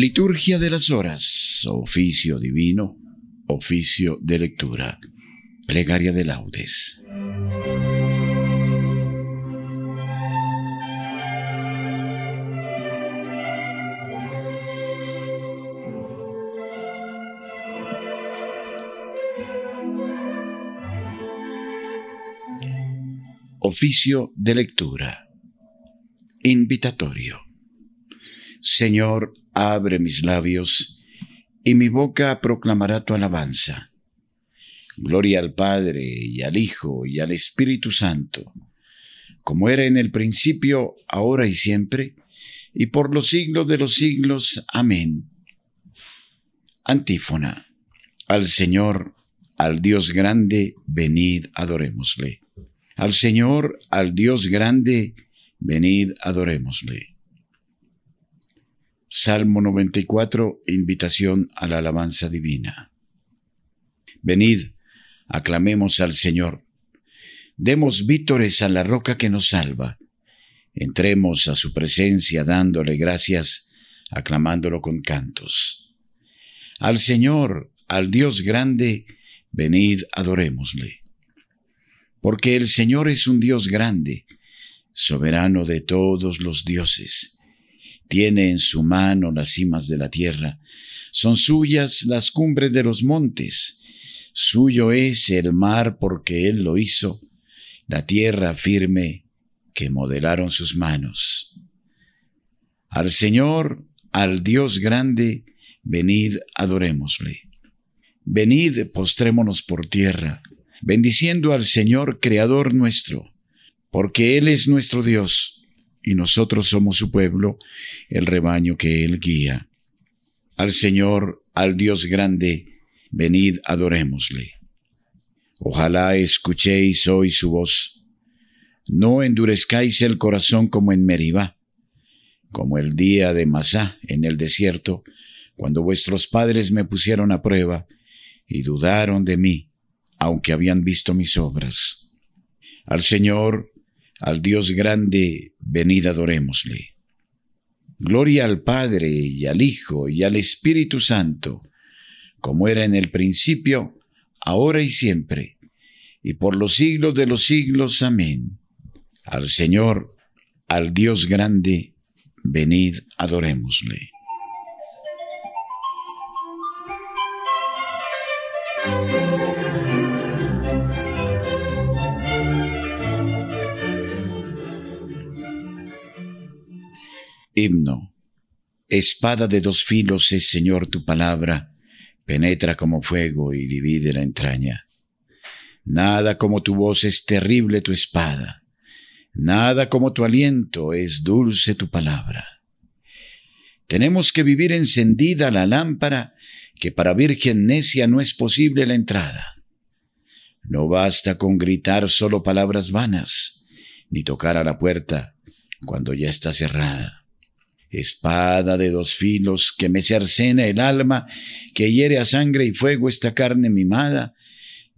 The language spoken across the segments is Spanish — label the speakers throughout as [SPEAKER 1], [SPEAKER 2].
[SPEAKER 1] Liturgia de las horas, oficio divino, oficio de lectura, plegaria de laudes. Oficio de lectura. Invitatorio. Señor, abre mis labios, y mi boca proclamará tu alabanza. Gloria al Padre, y al Hijo, y al Espíritu Santo, como era en el principio, ahora y siempre, y por los siglos de los siglos. Amén. Antífona. Al Señor, al Dios grande, venid, adorémosle. Al Señor, al Dios grande, venid, adorémosle. Salmo 94, invitación a la alabanza divina. Venid, aclamemos al Señor. Demos vítores a la roca que nos salva. Entremos a su presencia dándole gracias, aclamándolo con cantos. Al Señor, al Dios grande, venid, adorémosle. Porque el Señor es un Dios grande, soberano de todos los dioses tiene en su mano las cimas de la tierra. Son suyas las cumbres de los montes. Suyo es el mar porque Él lo hizo, la tierra firme que modelaron sus manos. Al Señor, al Dios grande, venid, adorémosle. Venid, postrémonos por tierra, bendiciendo al Señor, Creador nuestro, porque Él es nuestro Dios y nosotros somos su pueblo, el rebaño que Él guía. Al Señor, al Dios grande, venid adorémosle. Ojalá escuchéis hoy su voz. No endurezcáis el corazón como en Meribá, como el día de Masá en el desierto, cuando vuestros padres me pusieron a prueba y dudaron de mí, aunque habían visto mis obras. Al Señor, al Dios grande, venid adorémosle. Gloria al Padre y al Hijo y al Espíritu Santo, como era en el principio, ahora y siempre, y por los siglos de los siglos. Amén. Al Señor, al Dios grande, venid adorémosle. Himno. Espada de dos filos es, Señor, tu palabra, penetra como fuego y divide la entraña. Nada como tu voz es terrible tu espada, nada como tu aliento es dulce tu palabra. Tenemos que vivir encendida la lámpara, que para virgen necia no es posible la entrada. No basta con gritar solo palabras vanas, ni tocar a la puerta cuando ya está cerrada espada de dos filos que me cercena el alma, que hiere a sangre y fuego esta carne mimada,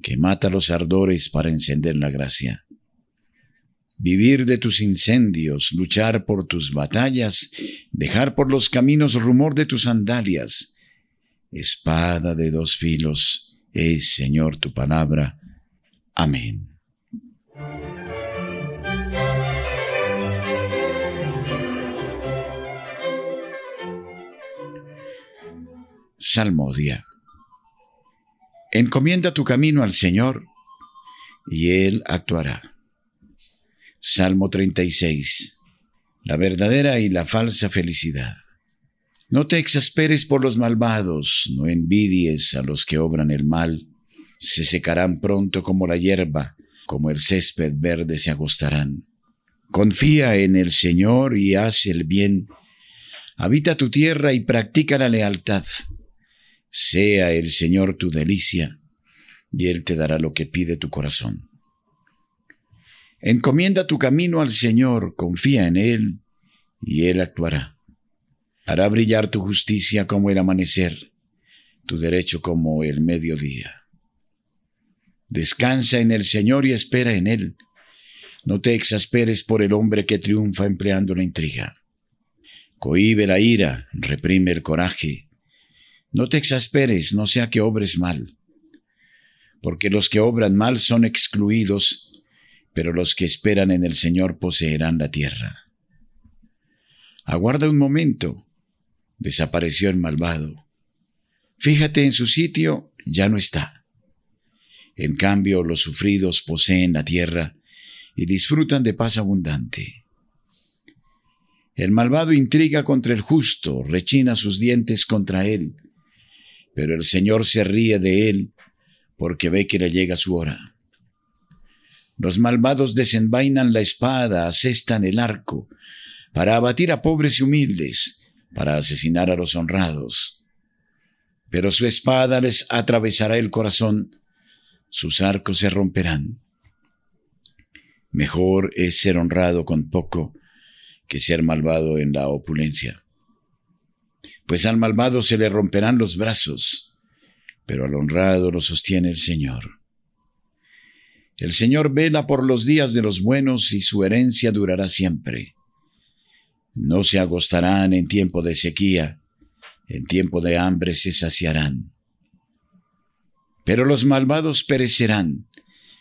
[SPEAKER 1] que mata los ardores para encender la gracia. Vivir de tus incendios, luchar por tus batallas, dejar por los caminos rumor de tus sandalias. Espada de dos filos, es Señor tu palabra. Amén. Salmodia. Encomienda tu camino al Señor y Él actuará. Salmo 36. La verdadera y la falsa felicidad. No te exasperes por los malvados, no envidies a los que obran el mal. Se secarán pronto como la hierba, como el césped verde se agostarán. Confía en el Señor y haz el bien. Habita tu tierra y practica la lealtad sea el Señor tu delicia, y Él te dará lo que pide tu corazón. Encomienda tu camino al Señor, confía en Él, y Él actuará. Hará brillar tu justicia como el amanecer, tu derecho como el mediodía. Descansa en el Señor y espera en Él. No te exasperes por el hombre que triunfa empleando la intriga. Cohibe la ira, reprime el coraje. No te exasperes, no sea que obres mal. Porque los que obran mal son excluidos, pero los que esperan en el Señor poseerán la tierra. Aguarda un momento. Desapareció el malvado. Fíjate en su sitio, ya no está. En cambio, los sufridos poseen la tierra y disfrutan de paz abundante. El malvado intriga contra el justo, rechina sus dientes contra él, pero el Señor se ríe de él porque ve que le llega su hora. Los malvados desenvainan la espada, asestan el arco, para abatir a pobres y humildes, para asesinar a los honrados. Pero su espada les atravesará el corazón, sus arcos se romperán. Mejor es ser honrado con poco que ser malvado en la opulencia. Pues al malvado se le romperán los brazos, pero al honrado lo sostiene el Señor. El Señor vela por los días de los buenos y su herencia durará siempre. No se agostarán en tiempo de sequía, en tiempo de hambre se saciarán. Pero los malvados perecerán,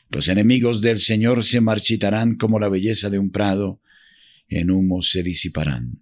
[SPEAKER 1] los enemigos del Señor se marchitarán como la belleza de un prado, en humo se disiparán.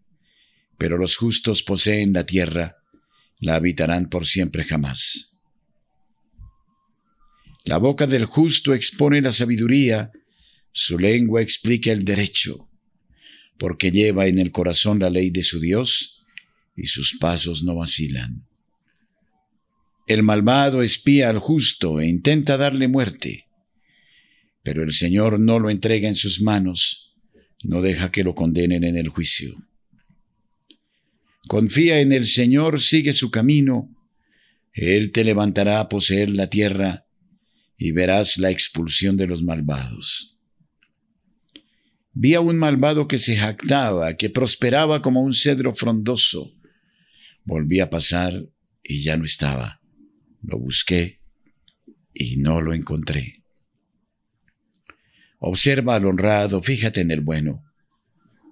[SPEAKER 1] pero los justos poseen la tierra, la habitarán por siempre jamás. La boca del justo expone la sabiduría, su lengua explica el derecho, porque lleva en el corazón la ley de su Dios, y sus pasos no vacilan. El malvado espía al justo e intenta darle muerte pero el Señor no lo entrega en sus manos, no deja que lo condenen en el juicio. Confía en el Señor, sigue su camino, Él te levantará a poseer la tierra y verás la expulsión de los malvados. Vi a un malvado que se jactaba, que prosperaba como un cedro frondoso. Volví a pasar y ya no estaba. Lo busqué y no lo encontré. Observa al honrado, fíjate en el bueno.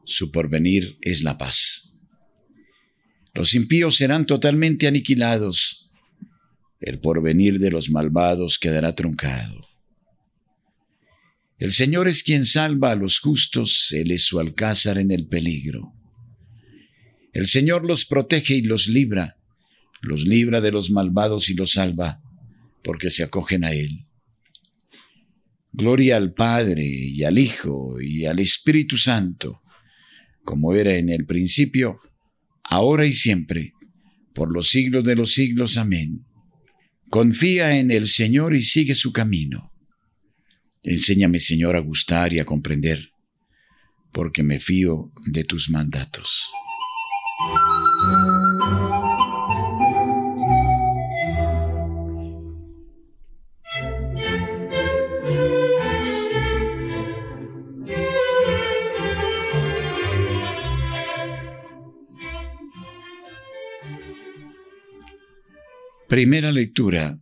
[SPEAKER 1] Su porvenir es la paz. Los impíos serán totalmente aniquilados. El porvenir de los malvados quedará truncado. El Señor es quien salva a los justos, Él es su alcázar en el peligro. El Señor los protege y los libra, los libra de los malvados y los salva, porque se acogen a Él. Gloria al Padre y al Hijo y al Espíritu Santo, como era en el principio, ahora y siempre, por los siglos de los siglos. Amén. Confía en el Señor y sigue su camino. Enséñame, Señor, a gustar y a comprender, porque me fío de tus mandatos. Primera lectura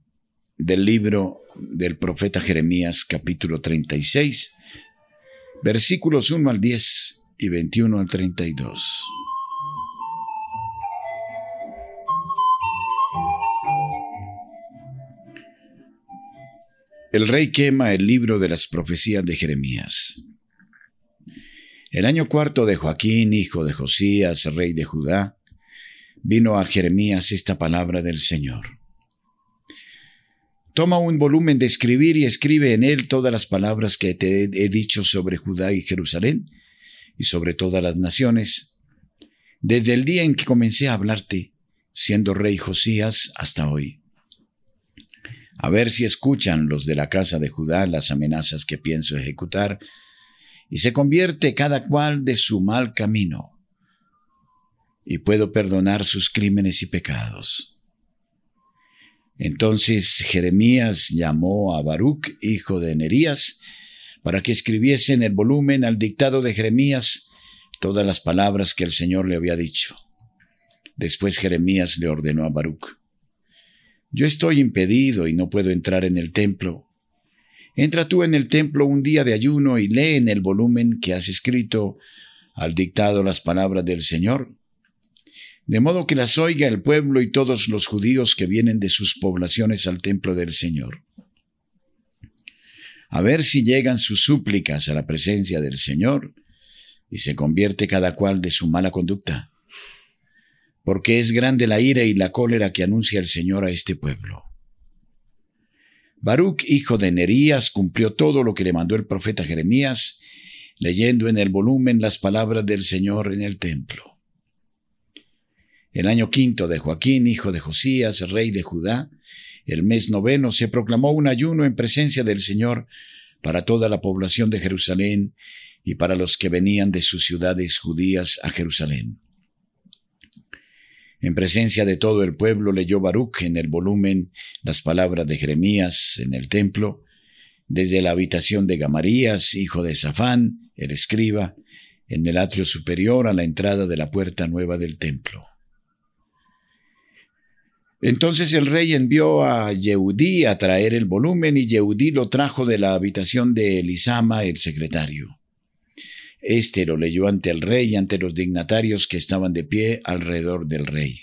[SPEAKER 1] del libro del profeta Jeremías capítulo 36, versículos 1 al 10 y 21 al 32. El rey quema el libro de las profecías de Jeremías. El año cuarto de Joaquín, hijo de Josías, rey de Judá, vino a Jeremías esta palabra del Señor. Toma un volumen de escribir y escribe en él todas las palabras que te he dicho sobre Judá y Jerusalén y sobre todas las naciones, desde el día en que comencé a hablarte, siendo rey Josías hasta hoy. A ver si escuchan los de la casa de Judá las amenazas que pienso ejecutar, y se convierte cada cual de su mal camino, y puedo perdonar sus crímenes y pecados. Entonces Jeremías llamó a Baruch, hijo de Nerías, para que escribiese en el volumen al dictado de Jeremías todas las palabras que el Señor le había dicho. Después Jeremías le ordenó a Baruch, Yo estoy impedido y no puedo entrar en el templo. Entra tú en el templo un día de ayuno y lee en el volumen que has escrito al dictado las palabras del Señor, de modo que las oiga el pueblo y todos los judíos que vienen de sus poblaciones al templo del Señor. A ver si llegan sus súplicas a la presencia del Señor y se convierte cada cual de su mala conducta porque es grande la ira y la cólera que anuncia el Señor a este pueblo. Baruch, hijo de Nerías, cumplió todo lo que le mandó el profeta Jeremías, leyendo en el volumen las palabras del Señor en el templo. El año quinto de Joaquín, hijo de Josías, rey de Judá, el mes noveno se proclamó un ayuno en presencia del Señor para toda la población de Jerusalén y para los que venían de sus ciudades judías a Jerusalén. En presencia de todo el pueblo leyó Baruch en el volumen las palabras de Jeremías en el templo, desde la habitación de Gamarías, hijo de Safán, el escriba, en el atrio superior a la entrada de la puerta nueva del templo. Entonces el rey envió a Yehudí a traer el volumen y Yehudí lo trajo de la habitación de Elisama, el secretario. Este lo leyó ante el rey y ante los dignatarios que estaban de pie alrededor del rey.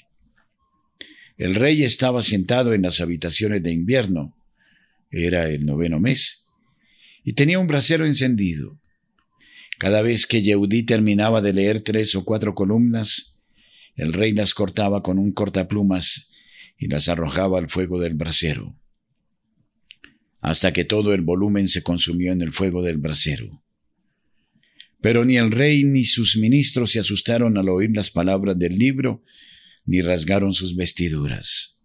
[SPEAKER 1] El rey estaba sentado en las habitaciones de invierno. Era el noveno mes. Y tenía un brasero encendido. Cada vez que Yehudí terminaba de leer tres o cuatro columnas, el rey las cortaba con un cortaplumas y las arrojaba al fuego del brasero, hasta que todo el volumen se consumió en el fuego del brasero. Pero ni el rey ni sus ministros se asustaron al oír las palabras del libro, ni rasgaron sus vestiduras.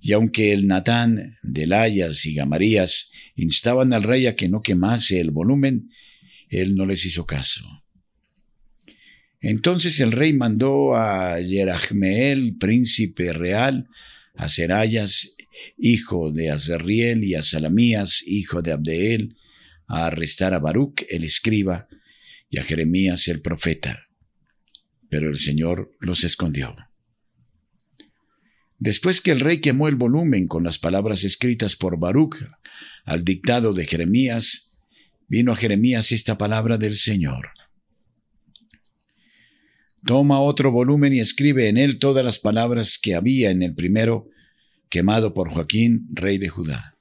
[SPEAKER 1] Y aunque el Natán, Delayas y Gamarías instaban al rey a que no quemase el volumen, él no les hizo caso. Entonces el rey mandó a Yerahmeel, príncipe real, a Serayas, hijo de Azarriel, y a Salamías, hijo de Abdeel, a arrestar a Baruch, el escriba, y a Jeremías, el profeta. Pero el Señor los escondió. Después que el rey quemó el volumen con las palabras escritas por Baruch al dictado de Jeremías, vino a Jeremías esta palabra del Señor. Toma otro volumen y escribe en él todas las palabras que había en el primero, quemado por Joaquín, rey de Judá.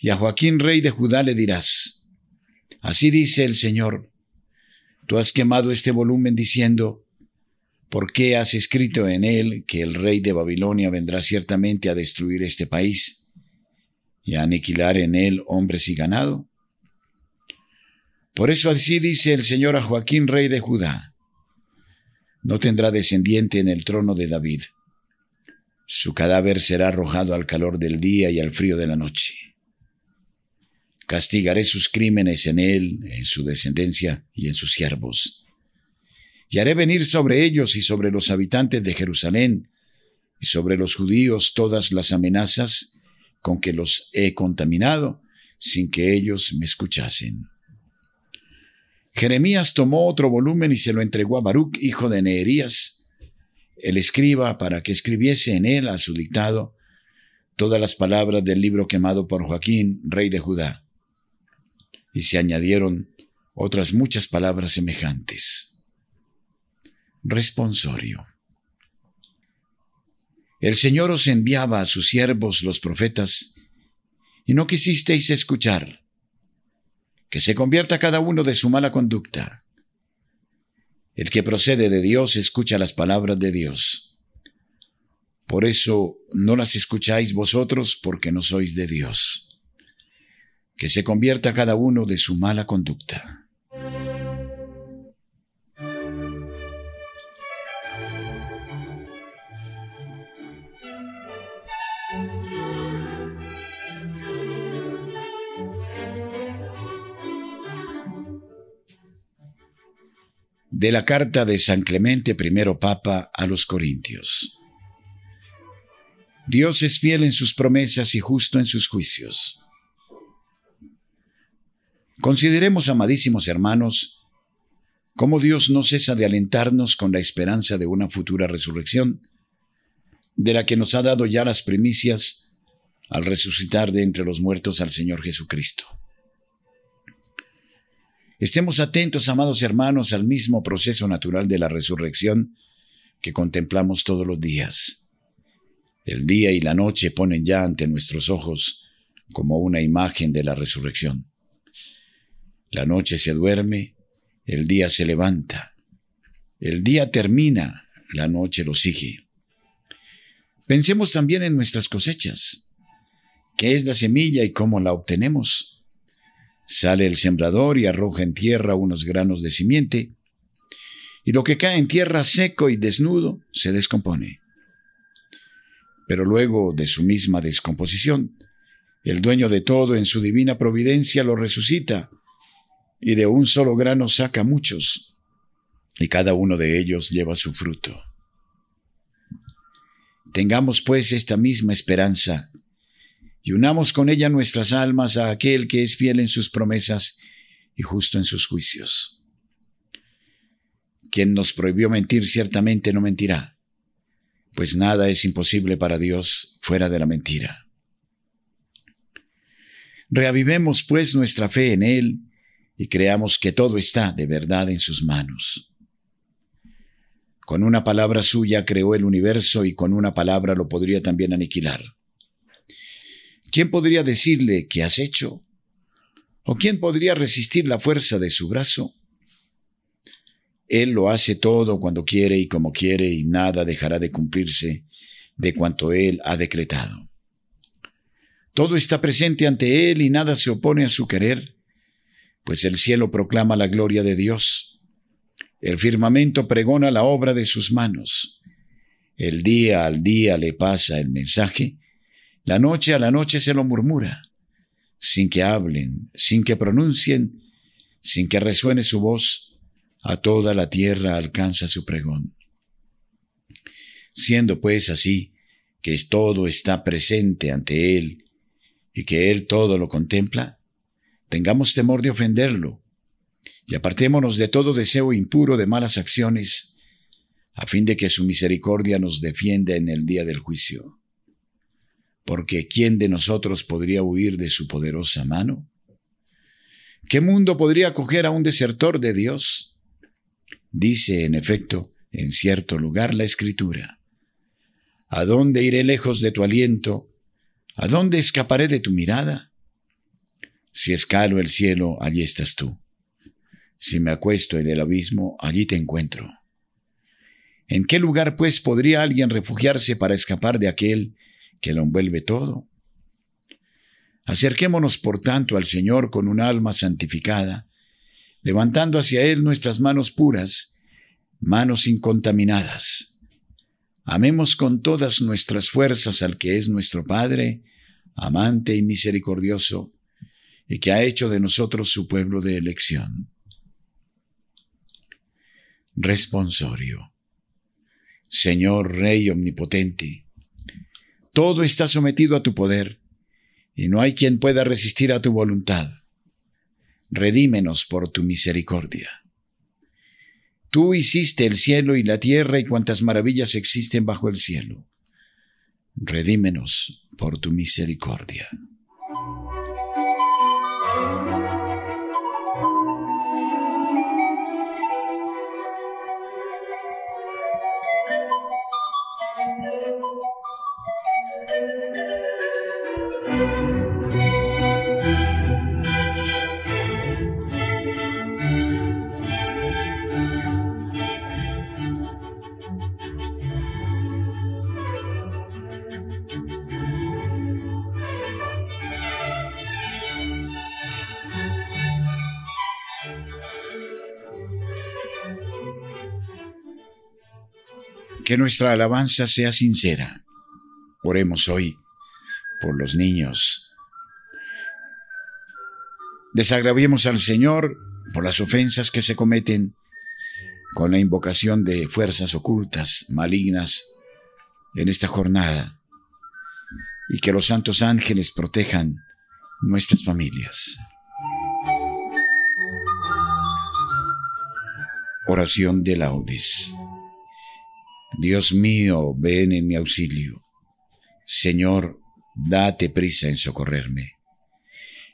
[SPEAKER 1] Y a Joaquín, rey de Judá, le dirás, así dice el Señor, tú has quemado este volumen diciendo, ¿por qué has escrito en él que el rey de Babilonia vendrá ciertamente a destruir este país y a aniquilar en él hombres y ganado? Por eso así dice el Señor a Joaquín, rey de Judá, no tendrá descendiente en el trono de David. Su cadáver será arrojado al calor del día y al frío de la noche castigaré sus crímenes en él, en su descendencia y en sus siervos. Y haré venir sobre ellos y sobre los habitantes de Jerusalén y sobre los judíos todas las amenazas con que los he contaminado, sin que ellos me escuchasen. Jeremías tomó otro volumen y se lo entregó a Baruch, hijo de Neerías, el escriba, para que escribiese en él a su dictado todas las palabras del libro quemado por Joaquín, rey de Judá y se añadieron otras muchas palabras semejantes. Responsorio. El Señor os enviaba a sus siervos los profetas, y no quisisteis escuchar. Que se convierta cada uno de su mala conducta. El que procede de Dios escucha las palabras de Dios. Por eso no las escucháis vosotros porque no sois de Dios. Que se convierta cada uno de su mala conducta. De la carta de San Clemente I Papa a los Corintios. Dios es fiel en sus promesas y justo en sus juicios. Consideremos, amadísimos hermanos, cómo Dios no cesa de alentarnos con la esperanza de una futura resurrección, de la que nos ha dado ya las primicias al resucitar de entre los muertos al Señor Jesucristo. Estemos atentos, amados hermanos, al mismo proceso natural de la resurrección que contemplamos todos los días. El día y la noche ponen ya ante nuestros ojos como una imagen de la resurrección. La noche se duerme, el día se levanta. El día termina, la noche lo sigue. Pensemos también en nuestras cosechas. ¿Qué es la semilla y cómo la obtenemos? Sale el sembrador y arroja en tierra unos granos de simiente, y lo que cae en tierra seco y desnudo se descompone. Pero luego de su misma descomposición, el dueño de todo en su divina providencia lo resucita, y de un solo grano saca muchos, y cada uno de ellos lleva su fruto. Tengamos pues esta misma esperanza y unamos con ella nuestras almas a aquel que es fiel en sus promesas y justo en sus juicios. Quien nos prohibió mentir ciertamente no mentirá, pues nada es imposible para Dios fuera de la mentira. Reavivemos pues nuestra fe en Él y creamos que todo está de verdad en sus manos. Con una palabra suya creó el universo y con una palabra lo podría también aniquilar. ¿Quién podría decirle qué has hecho? ¿O quién podría resistir la fuerza de su brazo? Él lo hace todo cuando quiere y como quiere y nada dejará de cumplirse de cuanto Él ha decretado. Todo está presente ante Él y nada se opone a su querer, pues el cielo proclama la gloria de Dios, el firmamento pregona la obra de sus manos, el día al día le pasa el mensaje, la noche a la noche se lo murmura, sin que hablen, sin que pronuncien, sin que resuene su voz, a toda la tierra alcanza su pregón. Siendo pues así, que todo está presente ante Él y que Él todo lo contempla, tengamos temor de ofenderlo y apartémonos de todo deseo impuro de malas acciones, a fin de que su misericordia nos defienda en el día del juicio porque ¿quién de nosotros podría huir de su poderosa mano? ¿Qué mundo podría acoger a un desertor de Dios? Dice, en efecto, en cierto lugar la Escritura. ¿A dónde iré lejos de tu aliento? ¿A dónde escaparé de tu mirada? Si escalo el cielo, allí estás tú. Si me acuesto en el abismo, allí te encuentro. ¿En qué lugar, pues, podría alguien refugiarse para escapar de aquel que lo envuelve todo. Acerquémonos, por tanto, al Señor con un alma santificada, levantando hacia Él nuestras manos puras, manos incontaminadas. Amemos con todas nuestras fuerzas al que es nuestro Padre, amante y misericordioso, y que ha hecho de nosotros su pueblo de elección. Responsorio. Señor Rey Omnipotente, todo está sometido a tu poder, y no hay quien pueda resistir a tu voluntad. Redímenos por tu misericordia. Tú hiciste el cielo y la tierra y cuantas maravillas existen bajo el cielo. Redímenos por tu misericordia. Que nuestra alabanza sea sincera. Oremos hoy por los niños. Desagraviemos al Señor por las ofensas que se cometen con la invocación de fuerzas ocultas, malignas, en esta jornada, y que los santos ángeles protejan nuestras familias. Oración de laudes. Dios mío, ven en mi auxilio. Señor, date prisa en socorrerme.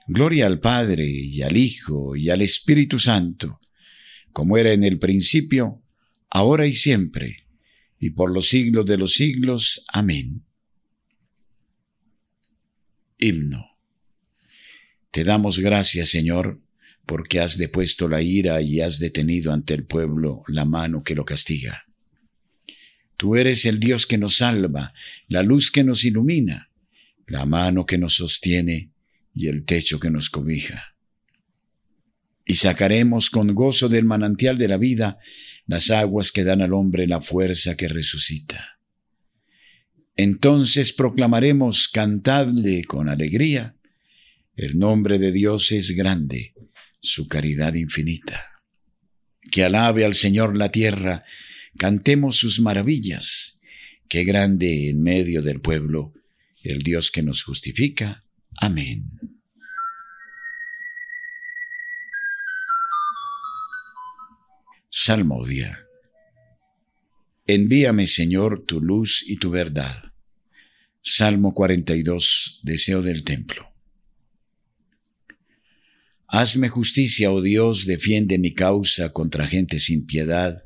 [SPEAKER 1] Gloria al Padre y al Hijo y al Espíritu Santo, como era en el principio, ahora y siempre, y por los siglos de los siglos. Amén. Himno. Te damos gracias, Señor, porque has depuesto la ira y has detenido ante el pueblo la mano que lo castiga. Tú eres el Dios que nos salva, la luz que nos ilumina, la mano que nos sostiene y el techo que nos cobija. Y sacaremos con gozo del manantial de la vida las aguas que dan al hombre la fuerza que resucita. Entonces proclamaremos, cantadle con alegría, el nombre de Dios es grande, su caridad infinita. Que alabe al Señor la tierra, cantemos sus maravillas. Qué grande en medio del pueblo el Dios que nos justifica. Amén. Salmodia. Envíame, Señor, tu luz y tu verdad. Salmo 42, Deseo del Templo. Hazme justicia, oh Dios, defiende mi causa contra gente sin piedad.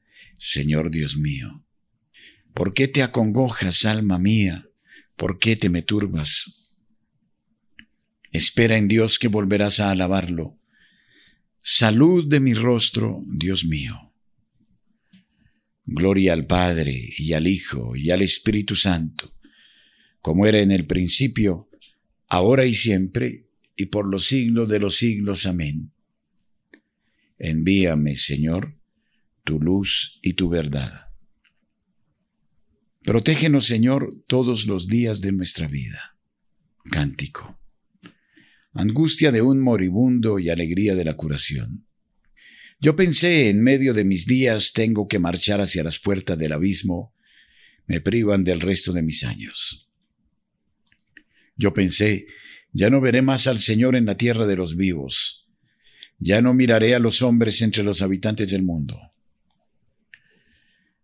[SPEAKER 1] Señor Dios mío. ¿Por qué te acongojas, alma mía? ¿Por qué te me turbas? Espera en Dios que volverás a alabarlo. Salud de mi rostro, Dios mío. Gloria al Padre y al Hijo y al Espíritu Santo, como era en el principio, ahora y siempre, y por los siglos de los siglos. Amén. Envíame, Señor, tu luz y tu verdad Protégenos, Señor, todos los días de nuestra vida. Cántico. Angustia de un moribundo y alegría de la curación. Yo pensé, en medio de mis días tengo que marchar hacia las puertas del abismo, me privan del resto de mis años. Yo pensé, ya no veré más al Señor en la tierra de los vivos, ya no miraré a los hombres entre los habitantes del mundo.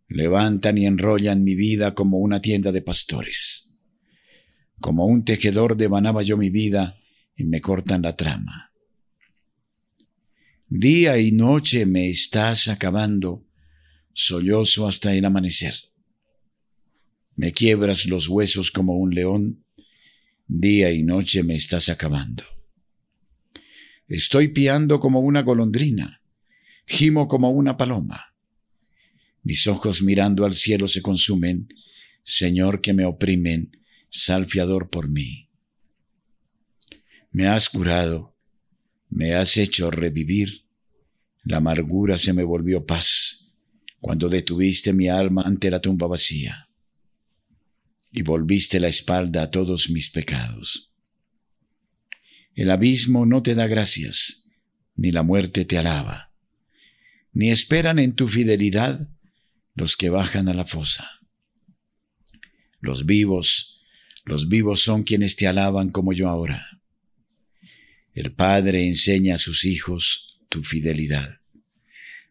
[SPEAKER 1] Levantan y enrollan mi vida como una tienda de pastores. Como un tejedor devanaba yo mi vida y me cortan la trama. Día y noche me estás acabando, sollozo hasta el amanecer. Me quiebras los huesos como un león, día y noche me estás acabando. Estoy piando como una golondrina, gimo como una paloma. Mis ojos mirando al cielo se consumen, Señor que me oprimen, salfiador por mí. Me has curado, me has hecho revivir, la amargura se me volvió paz, cuando detuviste mi alma ante la tumba vacía, y volviste la espalda a todos mis pecados. El abismo no te da gracias, ni la muerte te alaba, ni esperan en tu fidelidad los que bajan a la fosa. Los vivos, los vivos son quienes te alaban como yo ahora. El Padre enseña a sus hijos tu fidelidad.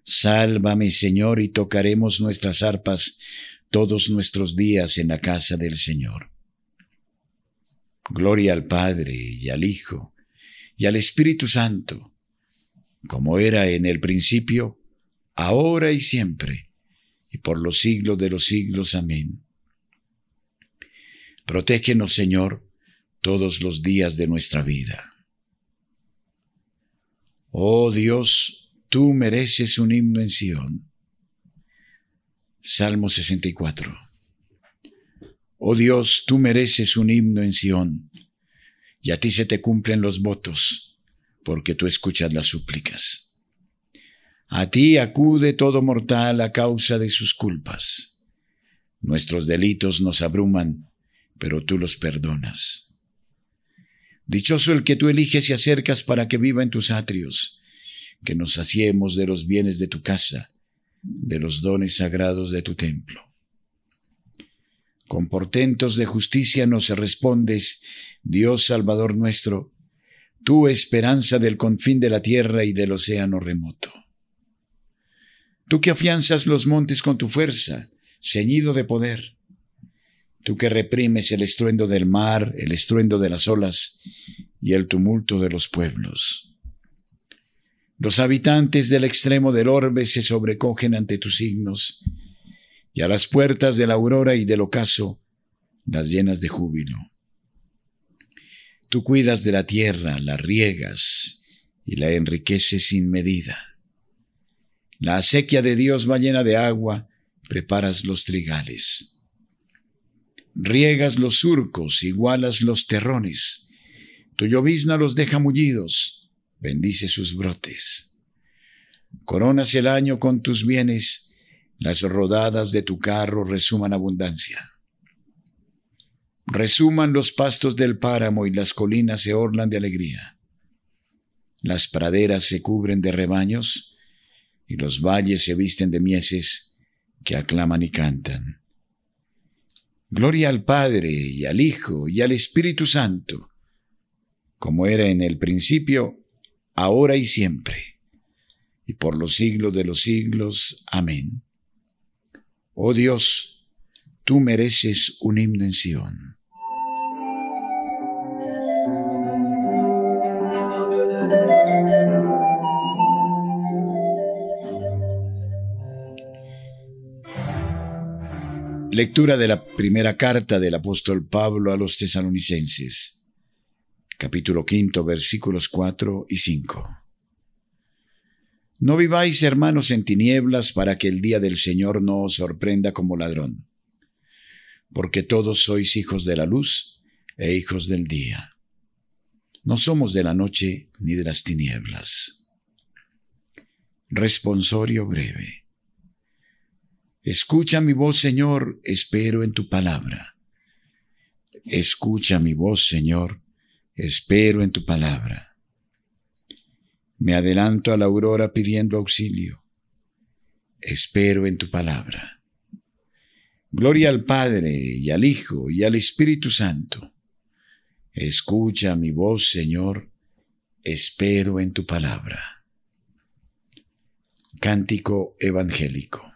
[SPEAKER 1] Sálvame, Señor, y tocaremos nuestras arpas todos nuestros días en la casa del Señor. Gloria al Padre y al Hijo y al Espíritu Santo, como era en el principio, ahora y siempre, por los siglos de los siglos. Amén. Protégenos, Señor, todos los días de nuestra vida. Oh Dios, tú mereces un himno en Sión. Salmo 64. Oh Dios, tú mereces un himno en Sión, y a ti se te cumplen los votos, porque tú escuchas las súplicas. A ti acude todo mortal a causa de sus culpas. Nuestros delitos nos abruman, pero tú los perdonas. Dichoso el que tú eliges y acercas para que viva en tus atrios, que nos saciemos de los bienes de tu casa, de los dones sagrados de tu templo. Con portentos de justicia nos respondes, Dios Salvador nuestro, tú esperanza del confín de la tierra y del océano remoto. Tú que afianzas los montes con tu fuerza, ceñido de poder. Tú que reprimes el estruendo del mar, el estruendo de las olas y el tumulto de los pueblos. Los habitantes del extremo del orbe se sobrecogen ante tus signos, y a las puertas de la aurora y del ocaso las llenas de júbilo. Tú cuidas de la tierra, la riegas y la enriqueces sin medida. La acequia de Dios va llena de agua, preparas los trigales. Riegas los surcos, igualas los terrones. Tu llovizna los deja mullidos, bendice sus brotes. Coronas el año con tus bienes, las rodadas de tu carro resuman abundancia. Resuman los pastos del páramo y las colinas se orlan de alegría. Las praderas se cubren de rebaños, y los valles se visten de mieses que aclaman y cantan. Gloria al Padre y al Hijo y al Espíritu Santo, como era en el principio, ahora y siempre, y por los siglos de los siglos. Amén. Oh Dios, tú mereces un himno. Lectura de la primera carta del apóstol Pablo a los tesalonicenses, capítulo quinto, versículos cuatro y cinco. No viváis, hermanos, en tinieblas para que el día del Señor no os sorprenda como ladrón, porque todos sois hijos de la luz e hijos del día. No somos de la noche ni de las tinieblas. Responsorio breve. Escucha mi voz, Señor, espero en tu palabra. Escucha mi voz, Señor, espero en tu palabra. Me adelanto a la aurora pidiendo auxilio. Espero en tu palabra. Gloria al Padre y al Hijo y al Espíritu Santo. Escucha mi voz, Señor, espero en tu palabra. Cántico Evangélico.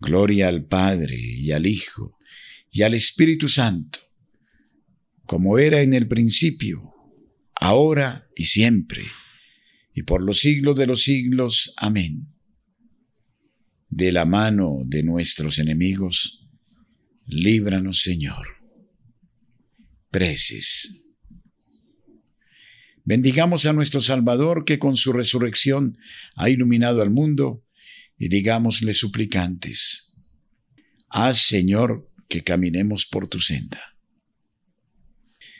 [SPEAKER 1] Gloria al Padre y al Hijo y al Espíritu Santo, como era en el principio, ahora y siempre, y por los siglos de los siglos. Amén. De la mano de nuestros enemigos, líbranos, Señor. Preces. Bendigamos a nuestro Salvador que con su resurrección ha iluminado al mundo y digámosle suplicantes, haz, Señor, que caminemos por tu senda.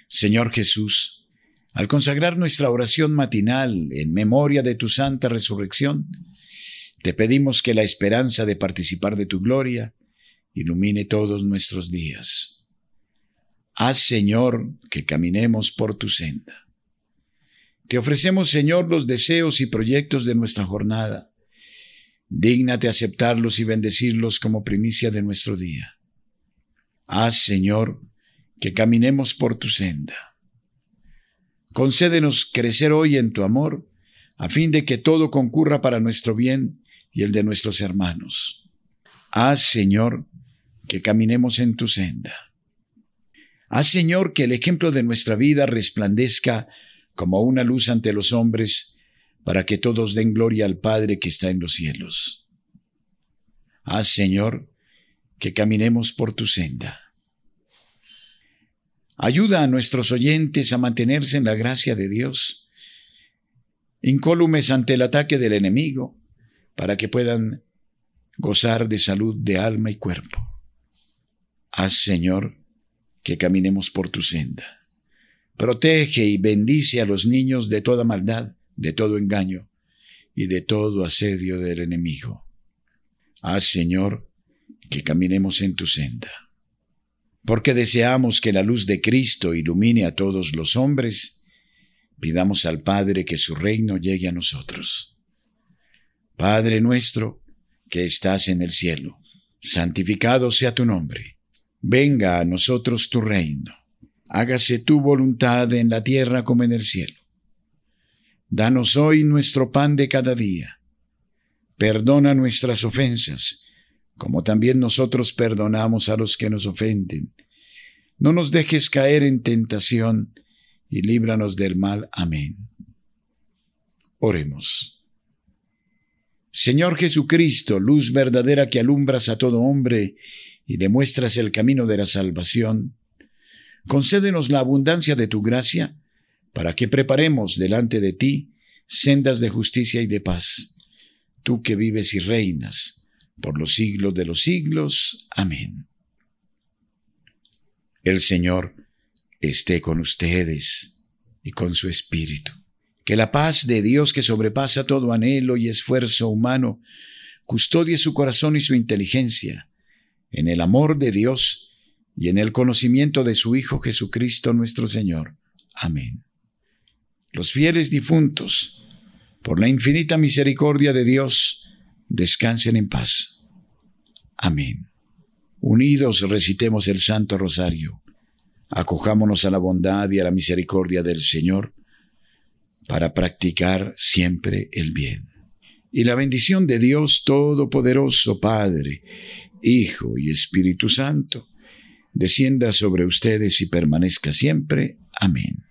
[SPEAKER 1] Señor Jesús, al consagrar nuestra oración matinal en memoria de tu santa resurrección, te pedimos que la esperanza de participar de tu gloria ilumine todos nuestros días. Haz, Señor, que caminemos por tu senda. Te ofrecemos, Señor, los deseos y proyectos de nuestra jornada. Dígnate aceptarlos y bendecirlos como primicia de nuestro día. Haz, Señor, que caminemos por tu senda. Concédenos crecer hoy en tu amor, a fin de que todo concurra para nuestro bien y el de nuestros hermanos. Haz, Señor, que caminemos en tu senda. Haz, Señor, que el ejemplo de nuestra vida resplandezca como una luz ante los hombres, para que todos den gloria al Padre que está en los cielos. Haz, Señor, que caminemos por tu senda. Ayuda a nuestros oyentes a mantenerse en la gracia de Dios, incólumes ante el ataque del enemigo, para que puedan gozar de salud de alma y cuerpo. Haz, Señor, que caminemos por tu senda. Protege y bendice a los niños de toda maldad, de todo engaño y de todo asedio del enemigo. Haz, Señor, que caminemos en tu senda. Porque deseamos que la luz de Cristo ilumine a todos los hombres, pidamos al Padre que su reino llegue a nosotros. Padre nuestro, que estás en el cielo, santificado sea tu nombre. Venga a nosotros tu reino. Hágase tu voluntad en la tierra como en el cielo. Danos hoy nuestro pan de cada día. Perdona nuestras ofensas como también nosotros perdonamos a los que nos ofenden. No nos dejes caer en tentación, y líbranos del mal. Amén. Oremos. Señor Jesucristo, luz verdadera que alumbras a todo hombre y demuestras el camino de la salvación, concédenos la abundancia de tu gracia, para que preparemos delante de ti sendas de justicia y de paz, tú que vives y reinas por los siglos de los siglos. Amén. El Señor esté con ustedes y con su Espíritu. Que la paz de Dios que sobrepasa todo anhelo y esfuerzo humano, custodie su corazón y su inteligencia en el amor de Dios y en el conocimiento de su Hijo Jesucristo nuestro Señor. Amén. Los fieles difuntos, por la infinita misericordia de Dios, descansen en paz. Amén. Unidos recitemos el Santo Rosario. Acojámonos a la bondad y a la misericordia del Señor para practicar siempre el bien. Y la bendición de Dios Todopoderoso, Padre, Hijo y Espíritu Santo, descienda sobre ustedes y permanezca siempre. Amén.